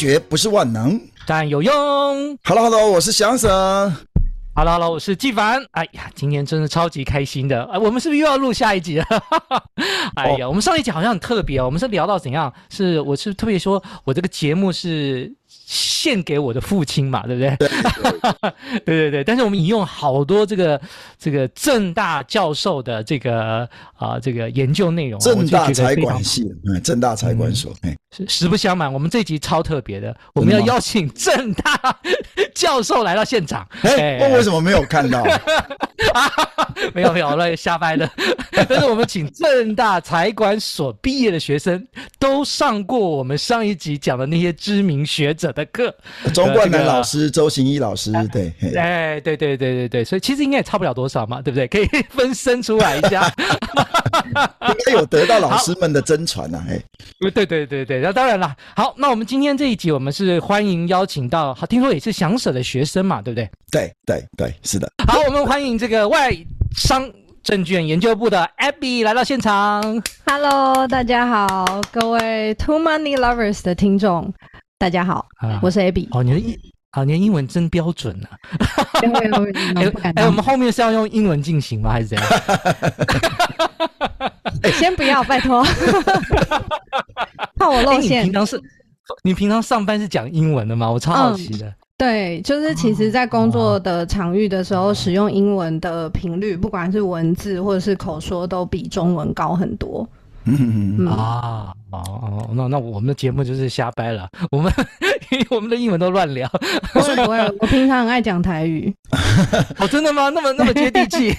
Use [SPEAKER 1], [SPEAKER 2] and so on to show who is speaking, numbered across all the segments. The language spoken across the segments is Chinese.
[SPEAKER 1] 学不是万能，
[SPEAKER 2] 但有用。
[SPEAKER 1] Hello，Hello，我是翔 Sir。
[SPEAKER 2] Hello，Hello，我是纪凡。哎呀，今天真的超级开心的。哎，我们是不是又要录下一集了？哎呀，我们上一集好像很特别哦。我们是聊到怎样？是我是特别说，我这个节目是。献给我的父亲嘛，对不对？对对 对对。但是我们引用好多这个这个正大教授的这个啊、呃、这个研究内容，
[SPEAKER 1] 正大财管系，嗯，正大财管所，哎、
[SPEAKER 2] 嗯，实不相瞒，我们这集超特别的，我们要邀请正大教授来到现场。
[SPEAKER 1] 哎，我为什么没有看到？
[SPEAKER 2] 没 有没有，那瞎掰的。但是我们请正大财管所毕业的学生都上过我们上一集讲的那些知名学者的。课，
[SPEAKER 1] 钟冠南老师、周行一老师，对，
[SPEAKER 2] 哎，对对对对对，所以其实应该也差不了多少嘛，对不对？可以分身出来一下，
[SPEAKER 1] 应该有得到老师们的真传呐，哎，
[SPEAKER 2] 对对对对，那当然了。好，那我们今天这一集，我们是欢迎邀请到，好，听说也是翔 Sir 的学生嘛，对不对？
[SPEAKER 1] 对对对，是的。
[SPEAKER 2] 好，我们欢迎这个外商证券研究部的 Abby 来到现场。
[SPEAKER 3] Hello，大家好，各位 Too Money Lovers 的听众。大家好，啊、我是 Abby。
[SPEAKER 2] 哦，你的英，好，你的英文真标准呢、啊。
[SPEAKER 3] 哎
[SPEAKER 2] 哎，我们后面是要用英文进行吗？还是怎样？
[SPEAKER 3] 先不要，拜托。怕我露馅。
[SPEAKER 2] 你平常是，你平常上班是讲英文的吗？我超好奇的。
[SPEAKER 3] 嗯、对，就是其实，在工作的场域的时候，使用英文的频率，不管是文字或者是口说，都比中文高很多。
[SPEAKER 1] 嗯嗯
[SPEAKER 2] 啊。哦哦，那那我们的节目就是瞎掰了，我们因为我们的英文都乱聊。
[SPEAKER 3] 不会不会，我平常很爱讲台语。
[SPEAKER 2] 哦，真的吗？那么那么接地气。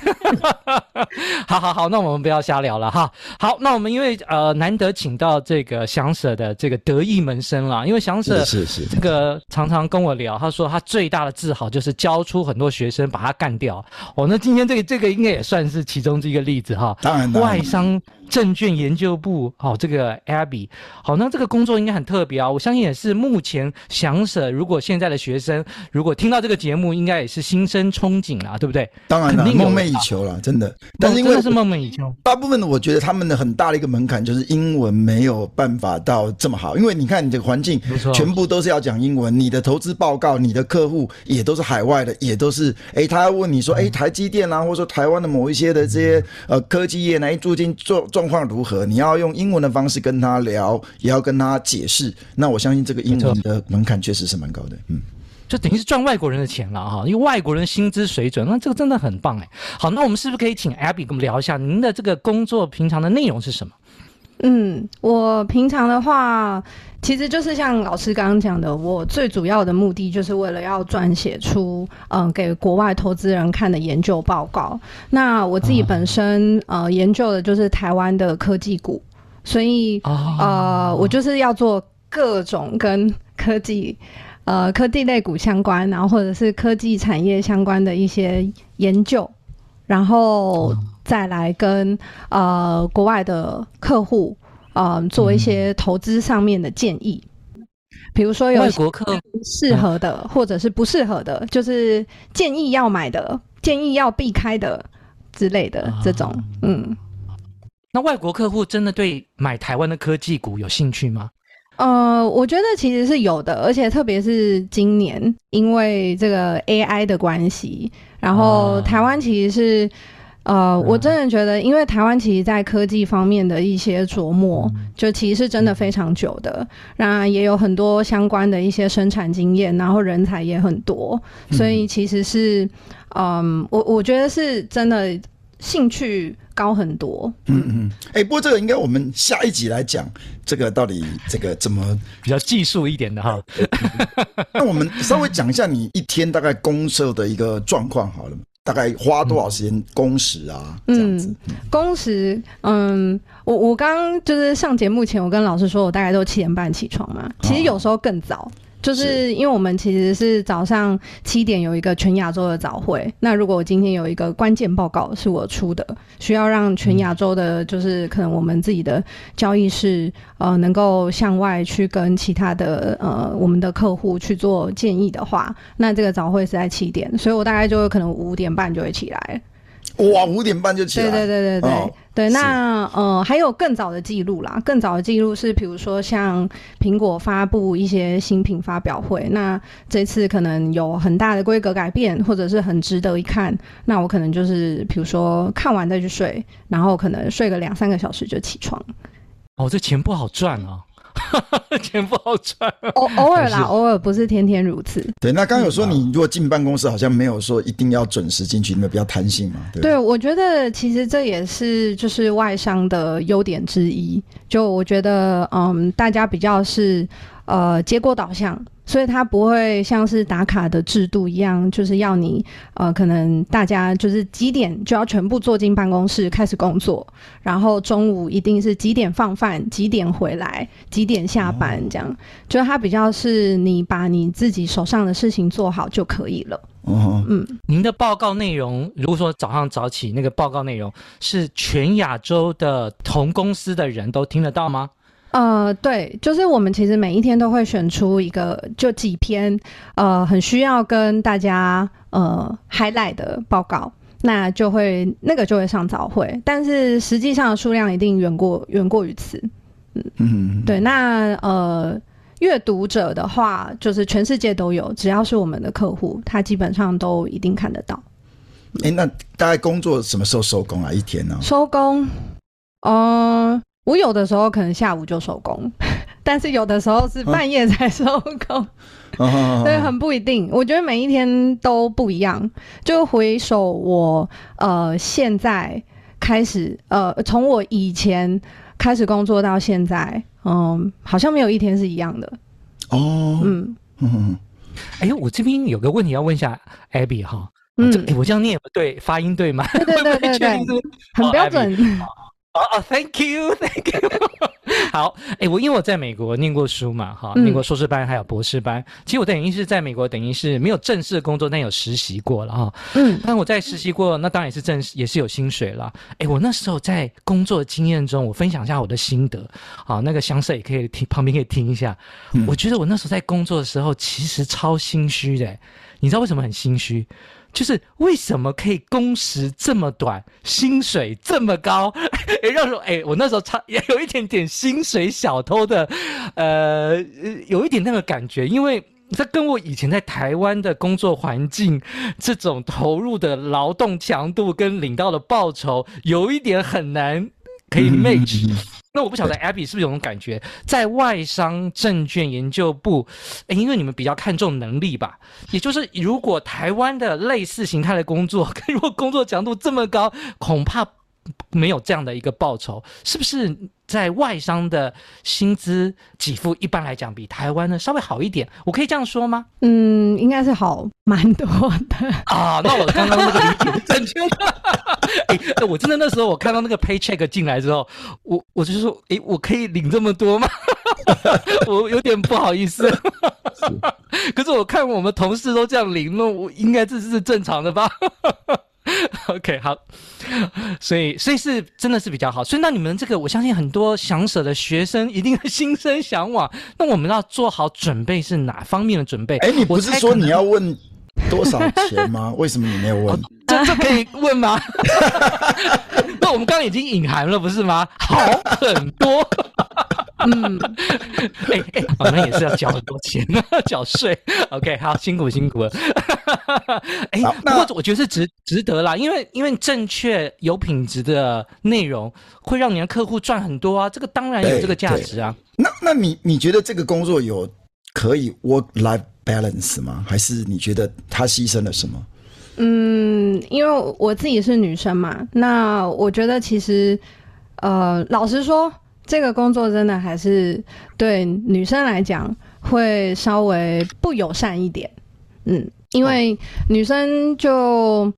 [SPEAKER 2] 好好好，那我们不要瞎聊了哈。好，那我们因为呃难得请到这个翔 Sir 的这个得意门生了，因为翔 Sir
[SPEAKER 1] 是是
[SPEAKER 2] 这个常常跟我聊，他说他最大的自豪就是教出很多学生把他干掉。哦，那今天这个这个应该也算是其中一个例子哈。
[SPEAKER 1] 当然，
[SPEAKER 2] 外商证券研究部，哦、这个。比好，那这个工作应该很特别啊！我相信也是目前翔 Sir，如果现在的学生如果听到这个节目，应该也是心生憧憬啊，对不对？
[SPEAKER 1] 当然了，梦寐以求了，真的。但是因为
[SPEAKER 2] 是梦寐以求，
[SPEAKER 1] 大部分的我觉得他们的很大的一个门槛就是英文没有办法到这么好，因为你看你这个环境，全部都是要讲英文，你的投资报告、你的客户也都是海外的，也都是哎，他要问你说哎，台积电啊，或者说台湾的某一些的这些呃科技业呢，最近状状况如何？你要用英文的方式跟他。他聊也要跟他解释，那我相信这个英文的门槛确实是蛮高的，嗯，
[SPEAKER 2] 就等于是赚外国人的钱了哈，因为外国人薪资水准，那这个真的很棒哎。好，那我们是不是可以请 Abby 跟我们聊一下您的这个工作平常的内容是什么？
[SPEAKER 3] 嗯，我平常的话，其实就是像老师刚刚讲的，我最主要的目的就是为了要撰写出嗯给国外投资人看的研究报告。那我自己本身、啊、呃研究的就是台湾的科技股。所以，哦、呃，我就是要做各种跟科技，呃，科技类股相关，然后或者是科技产业相关的一些研究，然后再来跟呃国外的客户，呃，做一些投资上面的建议。嗯、比如说有外国客适合的，或者是不适合的，就是建议要买的，建议要避开的之类的这种，嗯。
[SPEAKER 2] 那外国客户真的对买台湾的科技股有兴趣吗？
[SPEAKER 3] 呃，我觉得其实是有的，而且特别是今年，因为这个 AI 的关系，然后台湾其实是，啊、呃，我真的觉得，因为台湾其实在科技方面的一些琢磨，嗯、就其实是真的非常久的，那也有很多相关的一些生产经验，然后人才也很多，所以其实是，嗯，呃、我我觉得是真的兴趣。高很多。
[SPEAKER 1] 嗯嗯，哎、欸，不过这个应该我们下一集来讲，这个到底这个怎么
[SPEAKER 2] 比较技术一点的哈。
[SPEAKER 1] 那我们稍微讲一下你一天大概公社的一个状况好了。大概花多少时间工时啊？嗯、这样子，
[SPEAKER 3] 工时，嗯，我我刚刚就是上节目前，我跟老师说，我大概都七点半起床嘛。其实有时候更早。哦就是因为我们其实是早上七点有一个全亚洲的早会，那如果我今天有一个关键报告是我出的，需要让全亚洲的，就是可能我们自己的交易室呃能够向外去跟其他的呃我们的客户去做建议的话，那这个早会是在七点，所以我大概就可能五点半就会起来。
[SPEAKER 1] 哇，五点半就起来。
[SPEAKER 3] 对对对对对、哦、对。那呃，还有更早的记录啦，更早的记录是，比如说像苹果发布一些新品发表会，那这次可能有很大的规格改变，或者是很值得一看，那我可能就是比如说看完再去睡，然后可能睡个两三个小时就起床。
[SPEAKER 2] 哦，这钱不好赚啊。钱不好赚，
[SPEAKER 3] 偶偶尔啦，偶尔不是天天如此。
[SPEAKER 1] 对，那刚刚有说你如果进办公室，好像没有说一定要准时进去，你们比较弹性嘛？对，
[SPEAKER 3] 对，我觉得其实这也是就是外商的优点之一。就我觉得，嗯，大家比较是呃结果导向。所以它不会像是打卡的制度一样，就是要你呃，可能大家就是几点就要全部坐进办公室开始工作，然后中午一定是几点放饭，几点回来，几点下班这样。哦、就它比较是你把你自己手上的事情做好就可以了。
[SPEAKER 1] 哦，
[SPEAKER 3] 嗯，
[SPEAKER 2] 您的报告内容，如果说早上早起那个报告内容是全亚洲的同公司的人都听得到吗？
[SPEAKER 3] 呃，对，就是我们其实每一天都会选出一个，就几篇，呃，很需要跟大家呃 highlight 的报告，那就会那个就会上早会，但是实际上的数量一定远过远过于此，嗯嗯，对，那呃阅读者的话，就是全世界都有，只要是我们的客户，他基本上都一定看得到。
[SPEAKER 1] 哎、欸，那大概工作什么时候收工啊？一天呢？
[SPEAKER 3] 收工，嗯、呃。我有的时候可能下午就收工，但是有的时候是半夜才收工，啊、对，很不一定。我觉得每一天都不一样。就回首我呃现在开始呃从我以前开始工作到现在，嗯、呃，好像没有一天是一样的。
[SPEAKER 1] 哦，
[SPEAKER 3] 嗯
[SPEAKER 1] 嗯，
[SPEAKER 2] 哎、欸，我这边有个问题要问一下 Abby 哈，嗯，欸、我这样念对，发音对吗？
[SPEAKER 3] 对对对对对，很标准。
[SPEAKER 2] 哦哦哦，Thank you，Thank you。好，哎、欸，我因为我在美国念过书嘛，哈，念过硕士班还有博士班。嗯、其实我等于是在美国，等于是没有正式的工作，但有实习过了哈。嗯，但我在实习过，那当然也是正式，也是有薪水了。哎、欸，我那时候在工作的经验中，我分享一下我的心得。好，那个详细也可以听，旁边可以听一下。嗯、我觉得我那时候在工作的时候，其实超心虚的。你知道为什么很心虚？就是为什么可以工时这么短，薪水这么高？哎，让说哎，我那时候差也 有一点点薪水小偷的，呃，有一点那个感觉，因为这跟我以前在台湾的工作环境，这种投入的劳动强度跟领到的报酬，有一点很难可以 match。那我不晓得 Abby 是不是有种感觉，在外商证券研究部，诶，因为你们比较看重能力吧，也就是如果台湾的类似形态的工作，如果工作强度这么高，恐怕没有这样的一个报酬，是不是？在外商的薪资给付一般来讲比台湾呢稍微好一点，我可以这样说吗？
[SPEAKER 3] 嗯，应该是好蛮多的
[SPEAKER 2] 啊。那我刚刚那个理解是正确的。哎、欸，我真的那时候我看到那个 paycheck 进来之后，我我就说，哎、欸，我可以领这么多吗？我有点不好意思。可是我看我们同事都这样领，那我应该这是正常的吧？OK，好，所以所以是真的是比较好，所以那你们这个，我相信很多想舍的学生一定 心生向往。那我们要做好准备是哪方面的准备？
[SPEAKER 1] 哎、欸，你不是说你要问多少钱吗？为什么你没有问？哦、
[SPEAKER 2] 这这可以问吗？那我们刚刚已经隐含了，不是吗？好很多。嗯，哎 哎、欸，我、欸、们、哦、也是要交很多钱，缴税。OK，好，辛苦辛苦了。哎、欸，不过我觉得是值值得啦，因为因为正确有品质的内容会让你的客户赚很多啊，这个当然有这个价值啊。
[SPEAKER 1] 那那你你觉得这个工作有可以 work life balance 吗？还是你觉得他牺牲了什么？
[SPEAKER 3] 嗯，嗯，因为我自己是女生嘛，那我觉得其实，呃，老实说，这个工作真的还是对女生来讲会稍微不友善一点。嗯，因为女生就。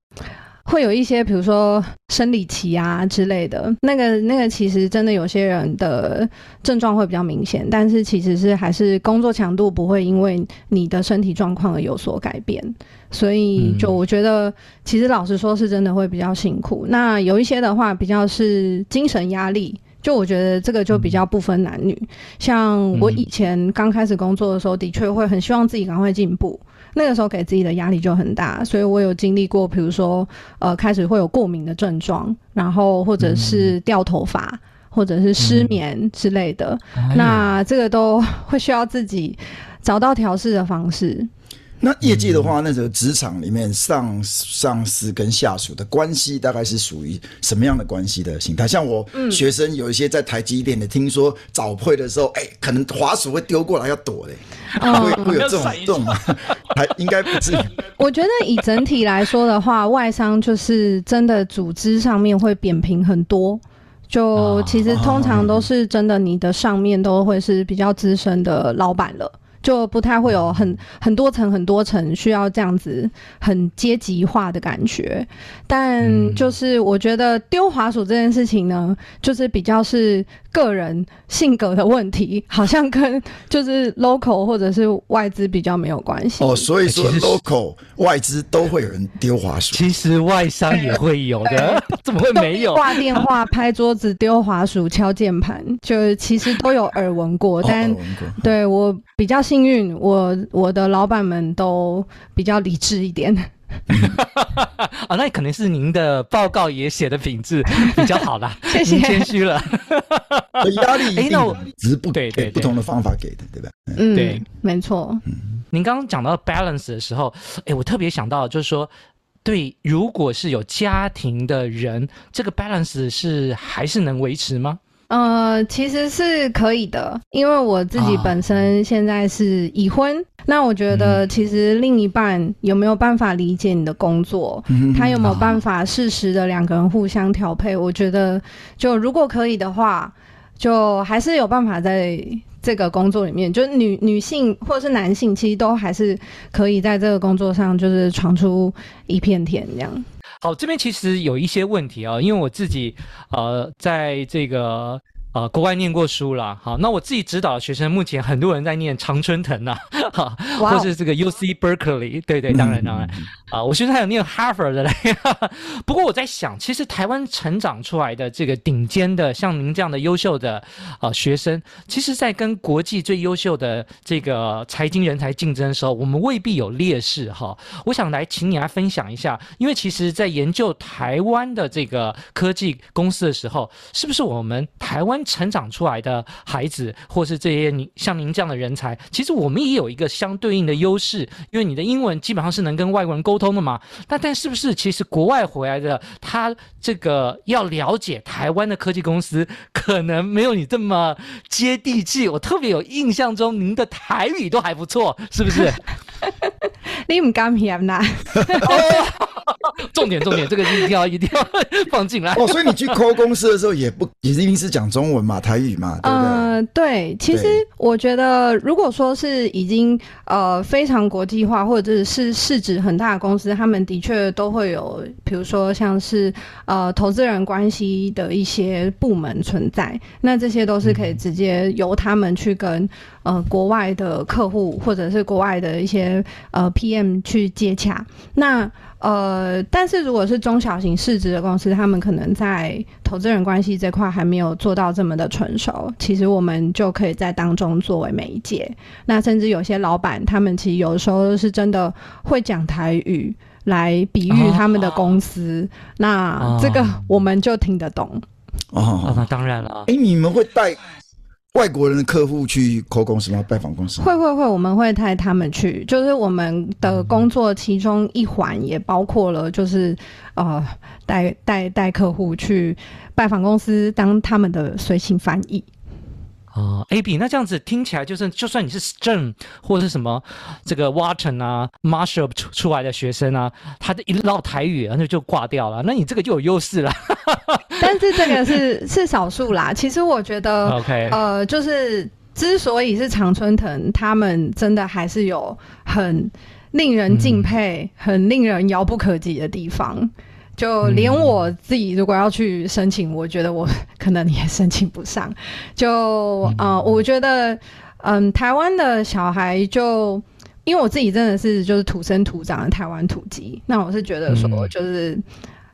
[SPEAKER 3] 会有一些，比如说生理期啊之类的，那个那个其实真的有些人的症状会比较明显，但是其实是还是工作强度不会因为你的身体状况而有所改变，所以就我觉得其实老实说是真的会比较辛苦。那有一些的话比较是精神压力，就我觉得这个就比较不分男女。像我以前刚开始工作的时候，的确会很希望自己赶快进步。那个时候给自己的压力就很大，所以我有经历过，比如说，呃，开始会有过敏的症状，然后或者是掉头发，嗯、或者是失眠之类的，嗯、那这个都会需要自己找到调试的方式。
[SPEAKER 1] 那业界的话，那个职场里面上上司跟下属的关系大概是属于什么样的关系的形态？像我学生有一些在台积电的，听说早会的时候，哎、欸，可能滑鼠会丢过来要躲嘞，会会有这种 这种吗？还应该不至于。
[SPEAKER 3] 我觉得以整体来说的话，外商就是真的组织上面会扁平很多，就其实通常都是真的，你的上面都会是比较资深的老板了。就不太会有很很多层很多层需要这样子很阶级化的感觉，但就是我觉得丢滑鼠这件事情呢，就是比较是个人性格的问题，好像跟就是 local 或者是外资比较没有关系。
[SPEAKER 1] 哦，所以说 local 外资都会有人丢滑鼠，
[SPEAKER 2] 其实外商也会有的，怎么会没有？
[SPEAKER 3] 挂电话、拍桌子、丢滑鼠、敲键盘，就其实都有耳闻过，但、哦、对我比较。幸运，我我的老板们都比较理智一点。
[SPEAKER 2] 啊，那可能是您的报告也写的品质 比较好啦，
[SPEAKER 3] 谢谢，
[SPEAKER 2] 谦虚了。
[SPEAKER 1] 压力，哎，那我只是不对，对，不同的方法给的，对吧？
[SPEAKER 3] 嗯，对，没错。
[SPEAKER 2] 您刚刚讲到 balance 的时候，哎，我特别想到就是说，对，如果是有家庭的人，这个 balance 是还是能维持吗？
[SPEAKER 3] 呃，其实是可以的，因为我自己本身现在是已婚。啊、那我觉得，其实另一半有没有办法理解你的工作，嗯、他有没有办法适时的两个人互相调配？啊、我觉得，就如果可以的话，就还是有办法在这个工作里面，就女女性或者是男性，其实都还是可以在这个工作上，就是闯出一片天这样。
[SPEAKER 2] 好，这边其实有一些问题啊，因为我自己呃，在这个。呃，国外念过书啦，好，那我自己指导的学生，目前很多人在念常春藤呐，哈，或是这个 U C Berkeley，对对，当然当然，啊，我学生还有念 Harvard 的嘞。不过我在想，其实台湾成长出来的这个顶尖的，像您这样的优秀的啊学生，其实在跟国际最优秀的这个财经人才竞争的时候，我们未必有劣势哈。我想来请你来分享一下，因为其实在研究台湾的这个科技公司的时候，是不是我们台湾？成长出来的孩子，或是这些你像您这样的人才，其实我们也有一个相对应的优势，因为你的英文基本上是能跟外国人沟通的嘛。那但是不是其实国外回来的他这个要了解台湾的科技公司，可能没有你这么接地气。我特别有印象中，您的台语都还不错，是不是？
[SPEAKER 3] 你唔敢嫌呐？
[SPEAKER 2] 重点重点，这个一定要一定要放进来。
[SPEAKER 1] 哦，所以你去 call 公司的时候，也不也是一定是讲中文嘛，台语嘛，对不对？
[SPEAKER 3] 呃，对。其实我觉得，如果说是已经呃非常国际化，或者是市值很大的公司，他们的确都会有，比如说像是呃投资人关系的一些部门存在。那这些都是可以直接由他们去跟呃国外的客户，或者是国外的一些呃 PM 去接洽。那呃，但是如果是中小型市值的公司，他们可能在投资人关系这块还没有做到这么的成熟。其实我们就可以在当中作为媒介。那甚至有些老板，他们其实有时候是真的会讲台语来比喻他们的公司。哦、那这个我们就听得懂。
[SPEAKER 1] 哦，
[SPEAKER 2] 那当然了。
[SPEAKER 1] 哎，你们会带？外国人的客户去 call 公司吗？拜访公司？
[SPEAKER 3] 会会会，我们会带他们去。就是我们的工作其中一环也包括了，就是呃带带带客户去拜访公司，当他们的随行翻译。
[SPEAKER 2] 啊，AB，那这样子听起来就是，就算你是 STEM 或者是什么这个 Watson 啊、Marshall 出出来的学生啊，他的一唠台语，然后就挂掉了，那你这个就有优势了。
[SPEAKER 3] 但是这个是是少数啦。其实我觉得
[SPEAKER 2] ，OK，
[SPEAKER 3] 呃，就是之所以是常春藤，他们真的还是有很令人敬佩、嗯、很令人遥不可及的地方。就连我自己如果要去申请，嗯、我觉得我 可能也申请不上。就啊、呃，我觉得，嗯，台湾的小孩就，因为我自己真的是就是土生土长的台湾土鸡，那我是觉得说，就是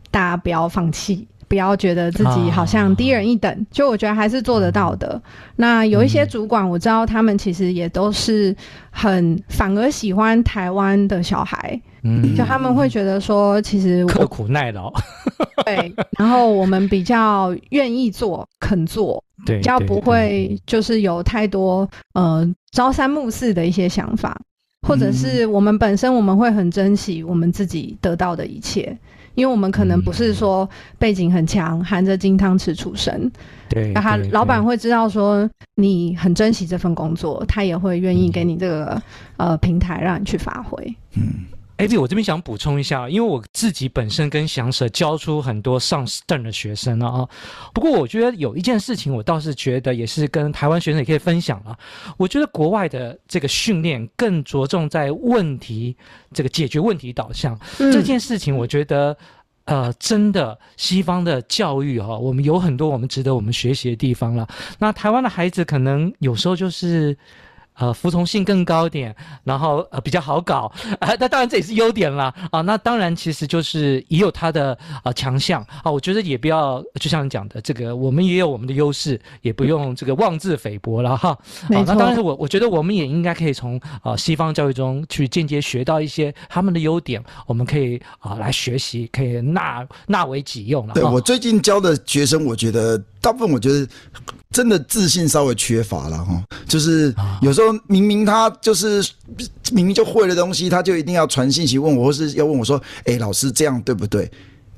[SPEAKER 3] 大家不要放弃。不要觉得自己好像低人一等，啊、就我觉得还是做得到的。那有一些主管，我知道他们其实也都是很反而喜欢台湾的小孩，嗯，就他们会觉得说，其实
[SPEAKER 2] 刻苦耐劳，
[SPEAKER 3] 对，然后我们比较愿意做、肯做，对，比较不会就是有太多呃朝三暮四的一些想法，或者是我们本身我们会很珍惜我们自己得到的一切。因为我们可能不是说背景很强，含着金汤匙出生，
[SPEAKER 2] 对，
[SPEAKER 3] 那他老板会知道说你很珍惜这份工作，他也会愿意给你这个、嗯、呃平台让你去发挥，
[SPEAKER 2] 嗯。哎，我这边想补充一下，因为我自己本身跟祥舍教出很多上 STEM 的学生了啊。不过我觉得有一件事情，我倒是觉得也是跟台湾学生也可以分享了。我觉得国外的这个训练更着重在问题这个解决问题导向、嗯、这件事情，我觉得呃，真的西方的教育哈、哦，我们有很多我们值得我们学习的地方了。那台湾的孩子可能有时候就是。呃，服从性更高一点，然后呃比较好搞，啊，那当然这也是优点啦。啊。那当然其实就是也有它的呃强项啊。我觉得也不要就像你讲的这个，我们也有我们的优势，也不用这个妄自菲薄了哈。啊、那当然我我觉得我们也应该可以从呃西方教育中去间接学到一些他们的优点，我们可以啊、呃、来学习，可以纳纳为己用了。
[SPEAKER 1] 对，我最近教的学生，我觉得大部分我觉得。真的自信稍微缺乏了哈，就是有时候明明他就是明明就会的东西，他就一定要传信息问我，或是要问我说：“哎，老师这样对不对？”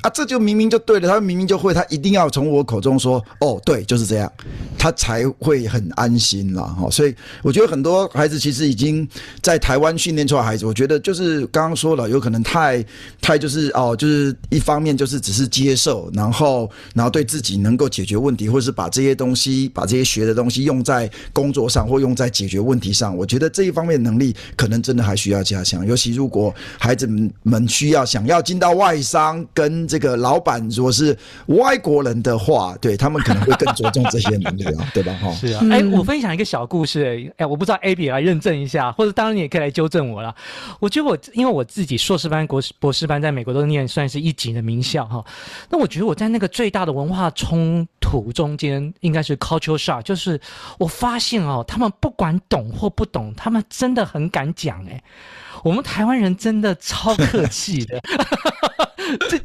[SPEAKER 1] 啊，这就明明就对了，他明明就会，他一定要从我口中说，哦，对，就是这样，他才会很安心啦。哈。所以我觉得很多孩子其实已经在台湾训练出来孩子，我觉得就是刚刚说了，有可能太太就是哦，就是一方面就是只是接受，然后然后对自己能够解决问题，或是把这些东西把这些学的东西用在工作上或用在解决问题上，我觉得这一方面能力可能真的还需要加强，尤其如果孩子们需要想要进到外商跟这个老板如果是外国人的话，对他们可能会更着重这些能力啊，对吧？哈，
[SPEAKER 2] 是啊。哎，我分享一个小故事，哎，我不知道 AB 来认证一下，或者当然你也可以来纠正我了。我觉得我因为我自己硕士班、国士、博士班在美国都念算是一级的名校哈，那我觉得我在那个最大的文化冲突中间，应该是 cultural shock，就是我发现哦，他们不管懂或不懂，他们真的很敢讲哎。我们台湾人真的超客气的，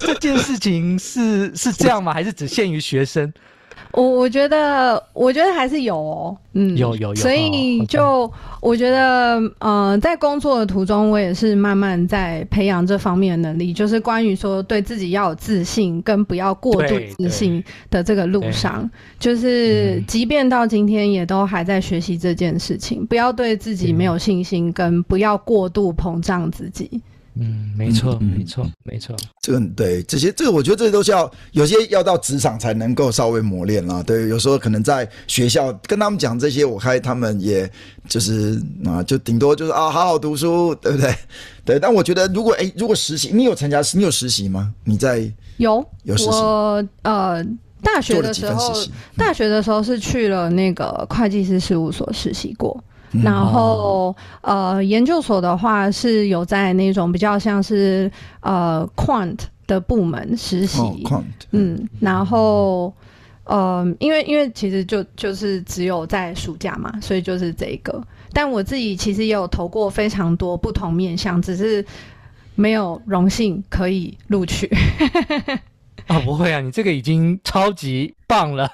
[SPEAKER 2] 这这件事情是是这样吗？还是只限于学生？
[SPEAKER 3] 我我觉得，我觉得还是有哦，嗯，
[SPEAKER 2] 有有有，
[SPEAKER 3] 所以就我觉得，呃，在工作的途中，我也是慢慢在培养这方面的能力，就是关于说对自己要有自信，跟不要过度自信的这个路上，就是即便到今天，也都还在学习这件事情，不要对自己没有信心，跟不要过度膨胀自己。
[SPEAKER 2] 嗯，没错，没错，没错。
[SPEAKER 1] 这个对这些，这个我觉得这些都是要有些要到职场才能够稍微磨练啦。对，有时候可能在学校跟他们讲这些，我看他们也就是啊，就顶多就是啊，好好读书，对不对？对。但我觉得，如果哎，如果实习，你有参加，你有实习吗？你在有有实习？
[SPEAKER 3] 我呃，大学的时候，大学的时候是去了那个会计师事务所实习过。然后，呃，研究所的话是有在那种比较像是呃 quant 的部门实习，哦、quant, 嗯，然后，呃，因为因为其实就就是只有在暑假嘛，所以就是这个。但我自己其实也有投过非常多不同面向，只是没有荣幸可以录取。
[SPEAKER 2] 啊、哦，不会啊，你这个已经超级棒了。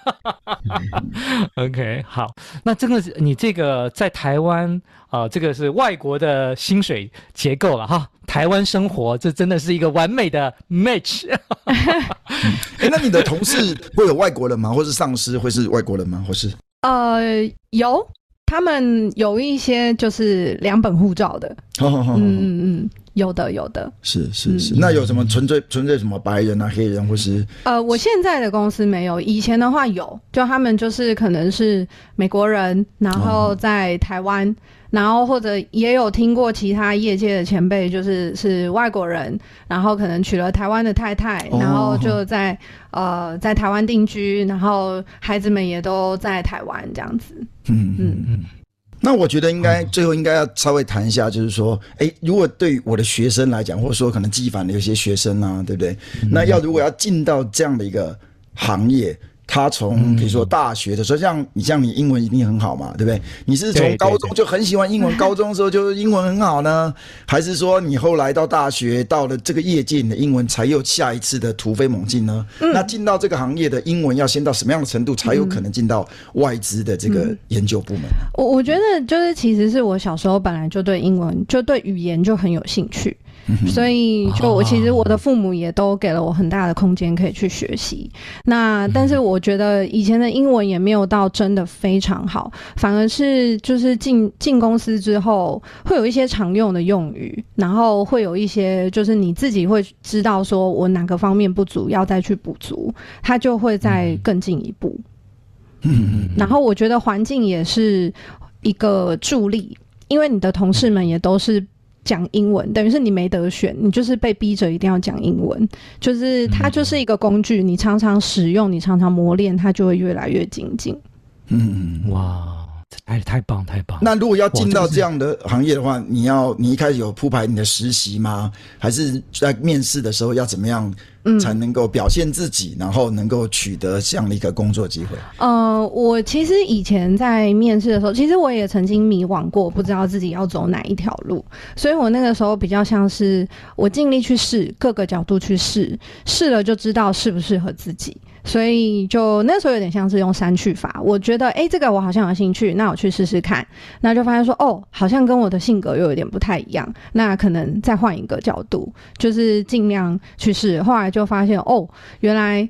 [SPEAKER 2] OK，好，那这个你这个在台湾啊、呃，这个是外国的薪水结构了哈。台湾生活，这真的是一个完美的 match。
[SPEAKER 1] 哎、欸，那你的同事会有外国人吗？或是上司会是外国人吗？或是？
[SPEAKER 3] 呃，有，他们有一些就是两本护照的。
[SPEAKER 1] 哦哦哦、嗯
[SPEAKER 3] 嗯嗯。有的，有的，
[SPEAKER 1] 是是是。那有什么纯粹纯粹什么白人啊、黑人或是？
[SPEAKER 3] 呃，我现在的公司没有，以前的话有，就他们就是可能是美国人，然后在台湾，哦、然后或者也有听过其他业界的前辈，就是是外国人，然后可能娶了台湾的太太，然后就在、哦、呃在台湾定居，然后孩子们也都在台湾这样子。嗯嗯嗯。
[SPEAKER 1] 那我觉得应该最后应该要稍微谈一下，就是说，哎，如果对我的学生来讲，或者说可能记忆反的有些学生啊，对不对？那要如果要进到这样的一个行业。他从比如说大学的时候，像你像你英文一定很好嘛，对不对？你是从高中就很喜欢英文，高中的时候就英文很好呢，还是说你后来到大学到了这个业界，你的英文才有下一次的突飞猛进呢？那进到这个行业的英文要先到什么样的程度，才有可能进到外资的这个研究部门？
[SPEAKER 3] 我我觉得就是其实是我小时候本来就对英文就对语言就很有兴趣。所以，就我其实我的父母也都给了我很大的空间可以去学习。那但是我觉得以前的英文也没有到真的非常好，反而是就是进进公司之后会有一些常用的用语，然后会有一些就是你自己会知道说我哪个方面不足要再去补足，它就会再更进一步。嗯，然后我觉得环境也是一个助力，因为你的同事们也都是。讲英文等于是你没得选，你就是被逼着一定要讲英文，就是它就是一个工具，你常常使用，你常常磨练，它就会越来越精进。
[SPEAKER 2] 嗯，哇。哎，太棒太棒！
[SPEAKER 1] 那如果要进到这样的行业的话，你要你一开始有铺排你的实习吗？还是在面试的时候要怎么样才能够表现自己，嗯、然后能够取得这样的一个工作机会？
[SPEAKER 3] 呃，我其实以前在面试的时候，其实我也曾经迷惘过，不知道自己要走哪一条路，所以我那个时候比较像是我尽力去试，各个角度去试，试了就知道适不适合自己。所以就那时候有点像是用删去法，我觉得哎、欸，这个我好像有兴趣，那我去试试看，那就发现说哦，好像跟我的性格又有点不太一样，那可能再换一个角度，就是尽量去试。后来就发现哦，原来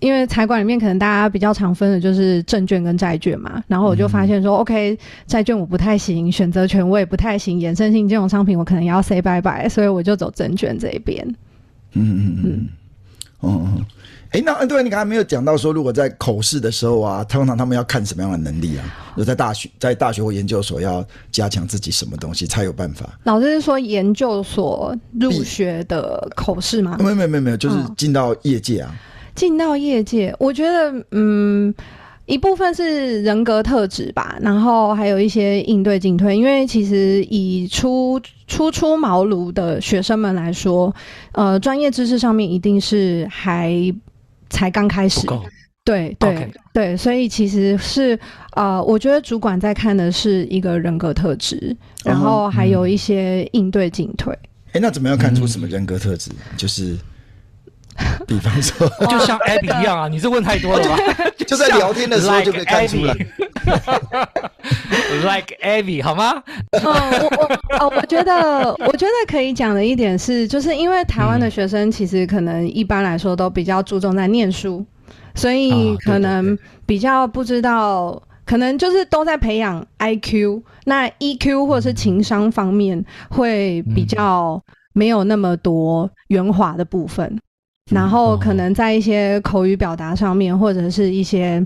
[SPEAKER 3] 因为财管里面可能大家比较常分的就是证券跟债券嘛，然后我就发现说、嗯、OK，债券我不太行，选择权我也不太行，衍生性金融商品我可能也要 say bye bye，所以我就走证券这一边。嗯嗯嗯，
[SPEAKER 1] 哦、嗯。哎，那对，你刚才没有讲到说，如果在口试的时候啊，通常他们要看什么样的能力啊？就在大学、在大学或研究所要加强自己什么东西才有办法？
[SPEAKER 3] 老师是说研究所入学的口试吗？
[SPEAKER 1] 没有没有没有，就是进到业界啊。
[SPEAKER 3] 进到业界，我觉得嗯，一部分是人格特质吧，然后还有一些应对进退。因为其实以初初出茅庐的学生们来说，呃，专业知识上面一定是还。才刚开始，对对 Okay. 对，所以其实是呃，我觉得主管在看的是一个人格特质，然后还有一些应对进退。
[SPEAKER 1] 哎、嗯欸，那怎么样看出什么人格特质？嗯、就是，比方说，
[SPEAKER 2] 就像 Abby 一样啊，你是问太多了吧？
[SPEAKER 1] 就在聊天的时候就可以看出来。
[SPEAKER 2] Like Abby 好吗？
[SPEAKER 3] 嗯，我我哦，我觉得我觉得可以讲的一点是，就是因为台湾的学生其实可能一般来说都比较注重在念书，所以可能比较不知道，可能就是都在培养 IQ，那 EQ 或者是情商方面会比较没有那么多圆滑的部分，然后可能在一些口语表达上面或者是一些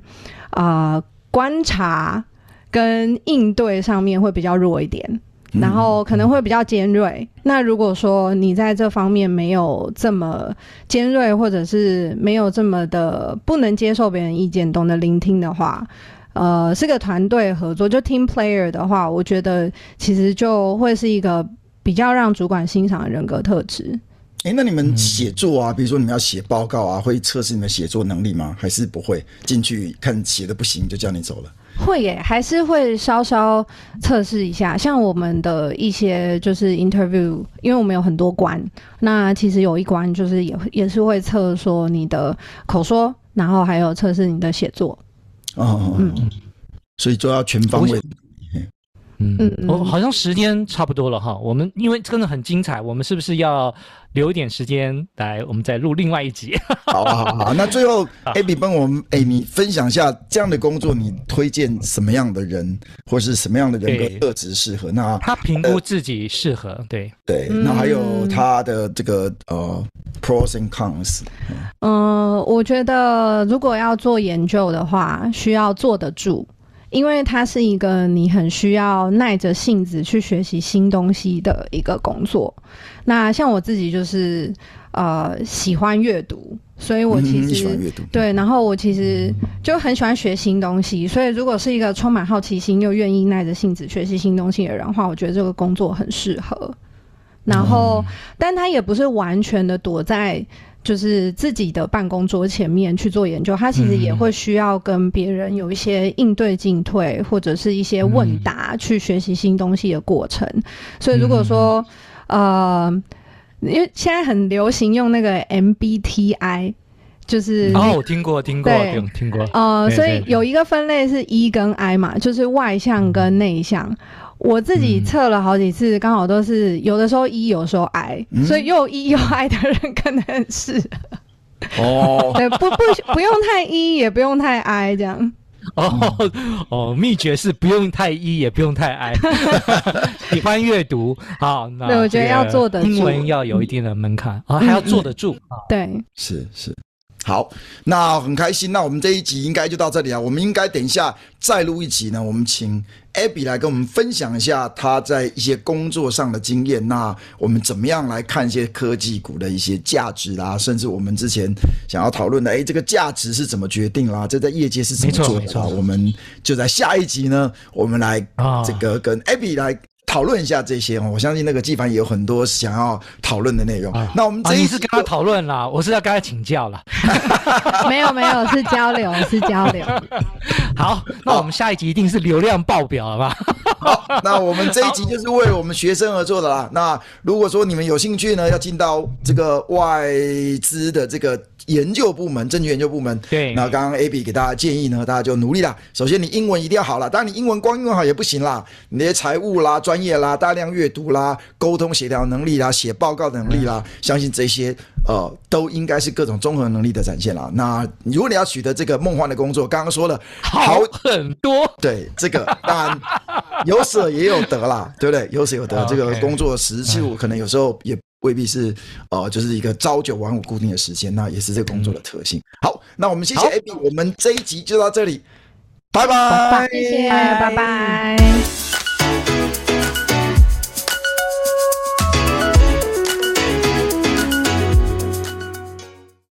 [SPEAKER 3] 啊。呃观察跟应对上面会比较弱一点，然后可能会比较尖锐。那如果说你在这方面没有这么尖锐，或者是没有这么的不能接受别人意见，懂得聆听的话，呃，是个团队合作，就 team player 的话，我觉得其实就会是一个比较让主管欣赏的人格特质。
[SPEAKER 1] 哎、欸，那你们写作啊，比如说你们要写报告啊，会测试你们写作能力吗？还是不会？进去看写的不行就叫你走了？
[SPEAKER 3] 会耶，还是会稍稍测试一下。像我们的一些就是 interview，因为我们有很多关，那其实有一关就是也也是会测说你的口说，然后还有测试你的写作。
[SPEAKER 1] 哦，嗯，所以就要全方位。
[SPEAKER 2] 嗯嗯，哦，好像时间差不多了哈。我们因为真的很精彩，我们是不是要留一点时间来，我们再录另外一集？
[SPEAKER 1] 好，好，好，好。那最后，Abby 帮我们，哎，你分享一下这样的工作，你推荐什么样的人，或是什么样的人格特质适合？那
[SPEAKER 2] 他评估自己适合，呃、对
[SPEAKER 1] 对。那还有他的这个呃 pros and cons。
[SPEAKER 3] 嗯、呃，我觉得如果要做研究的话，需要坐得住。因为它是一个你很需要耐着性子去学习新东西的一个工作。那像我自己就是呃喜欢阅读，所以我其实、对，然后我其实就很喜欢学新东西。所以如果是一个充满好奇心又愿意耐着性子学习新东西的人的话，我觉得这个工作很适合。然后，嗯、但他也不是完全的躲在。就是自己的办公桌前面去做研究，他其实也会需要跟别人有一些应对进退，或者是一些问答，去学习新东西的过程。所以如果说，呃，因为现在很流行用那个 MBTI，就是
[SPEAKER 2] 哦，我听过，听过，听听过。
[SPEAKER 3] 呃，所以有一个分类是 E 跟 I 嘛，就是外向跟内向。我自己测了好几次，刚、嗯、好都是有的时候一有时候 I，、嗯、所以又一又 I 的人可能很适合。哦，对，不不不用太 E，也不用太 I 这样。
[SPEAKER 2] 哦哦，秘诀是不用太 E，也不用太 I。喜欢阅读，好，那
[SPEAKER 3] 对，我觉得要坐得住，
[SPEAKER 2] 英文要有一定的门槛啊、嗯哦，还要坐得住。
[SPEAKER 3] 对，
[SPEAKER 1] 是是。好，那很开心。那我们这一集应该就到这里啊。我们应该等一下再录一集呢。我们请 Abby 来跟我们分享一下她在一些工作上的经验。那我们怎么样来看一些科技股的一些价值啦？甚至我们之前想要讨论的，哎，这个价值是怎么决定啦？这在业界是怎么做的啦？我们就在下一集呢，我们来这个跟 Abby 来。讨论一下这些哦，我相信那个纪凡也有很多想要讨论的内容。啊、那我们这一次、
[SPEAKER 2] 啊、跟他讨论啦，我是要跟他请教啦。
[SPEAKER 3] 没有没有，是交流是交流。
[SPEAKER 2] 好，那我们下一集一定是流量爆表了吧？
[SPEAKER 1] 好，那我们这一集就是为了我们学生而做的啦。那如果说你们有兴趣呢，要进到这个外资的这个。研究部门，证券研究部门。对，那刚刚 Abby 给大家建议呢，大家就努力啦。首先，你英文一定要好啦，当然你英文光英文好也不行啦，你那些财务啦、专业啦、大量阅读啦、沟通协调能力啦、写报告的能力啦，相信这些呃都应该是各种综合能力的展现啦。那如果你要取得这个梦幻的工作，刚刚说了
[SPEAKER 2] 好很多，
[SPEAKER 1] 对这个当然有舍也有得啦，对不对？有舍有得，这个工作时数可能有时候也。未必是，呃，就是一个朝九晚五固定的时间，那也是这个工作的特性。好，那我们谢谢 Abby，我们这一集就到这里，拜拜，
[SPEAKER 3] 谢谢，拜拜。